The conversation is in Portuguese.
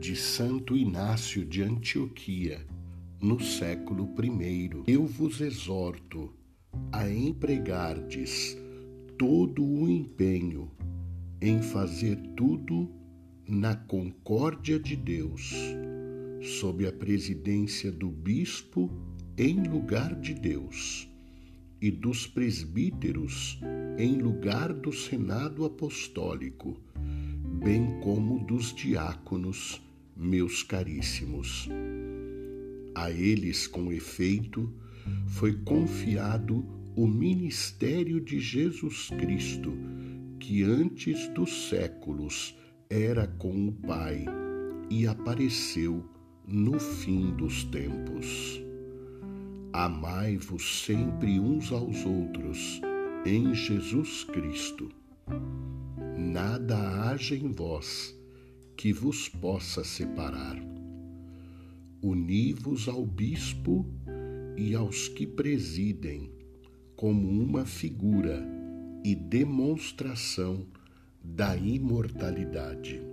de Santo Inácio de Antioquia, no século I. Eu vos exorto a empregardes todo o empenho em fazer tudo na concórdia de Deus, sob a presidência do bispo em lugar de Deus e dos presbíteros em lugar do senado apostólico, bem como dos diáconos, meus caríssimos. A eles, com efeito, foi confiado o ministério de Jesus Cristo, que antes dos séculos era com o Pai e apareceu no fim dos tempos. Amai-vos sempre uns aos outros em Jesus Cristo. Nada haja em vós que vos possa separar. Uni-vos ao bispo e aos que presidem, como uma figura e demonstração da imortalidade.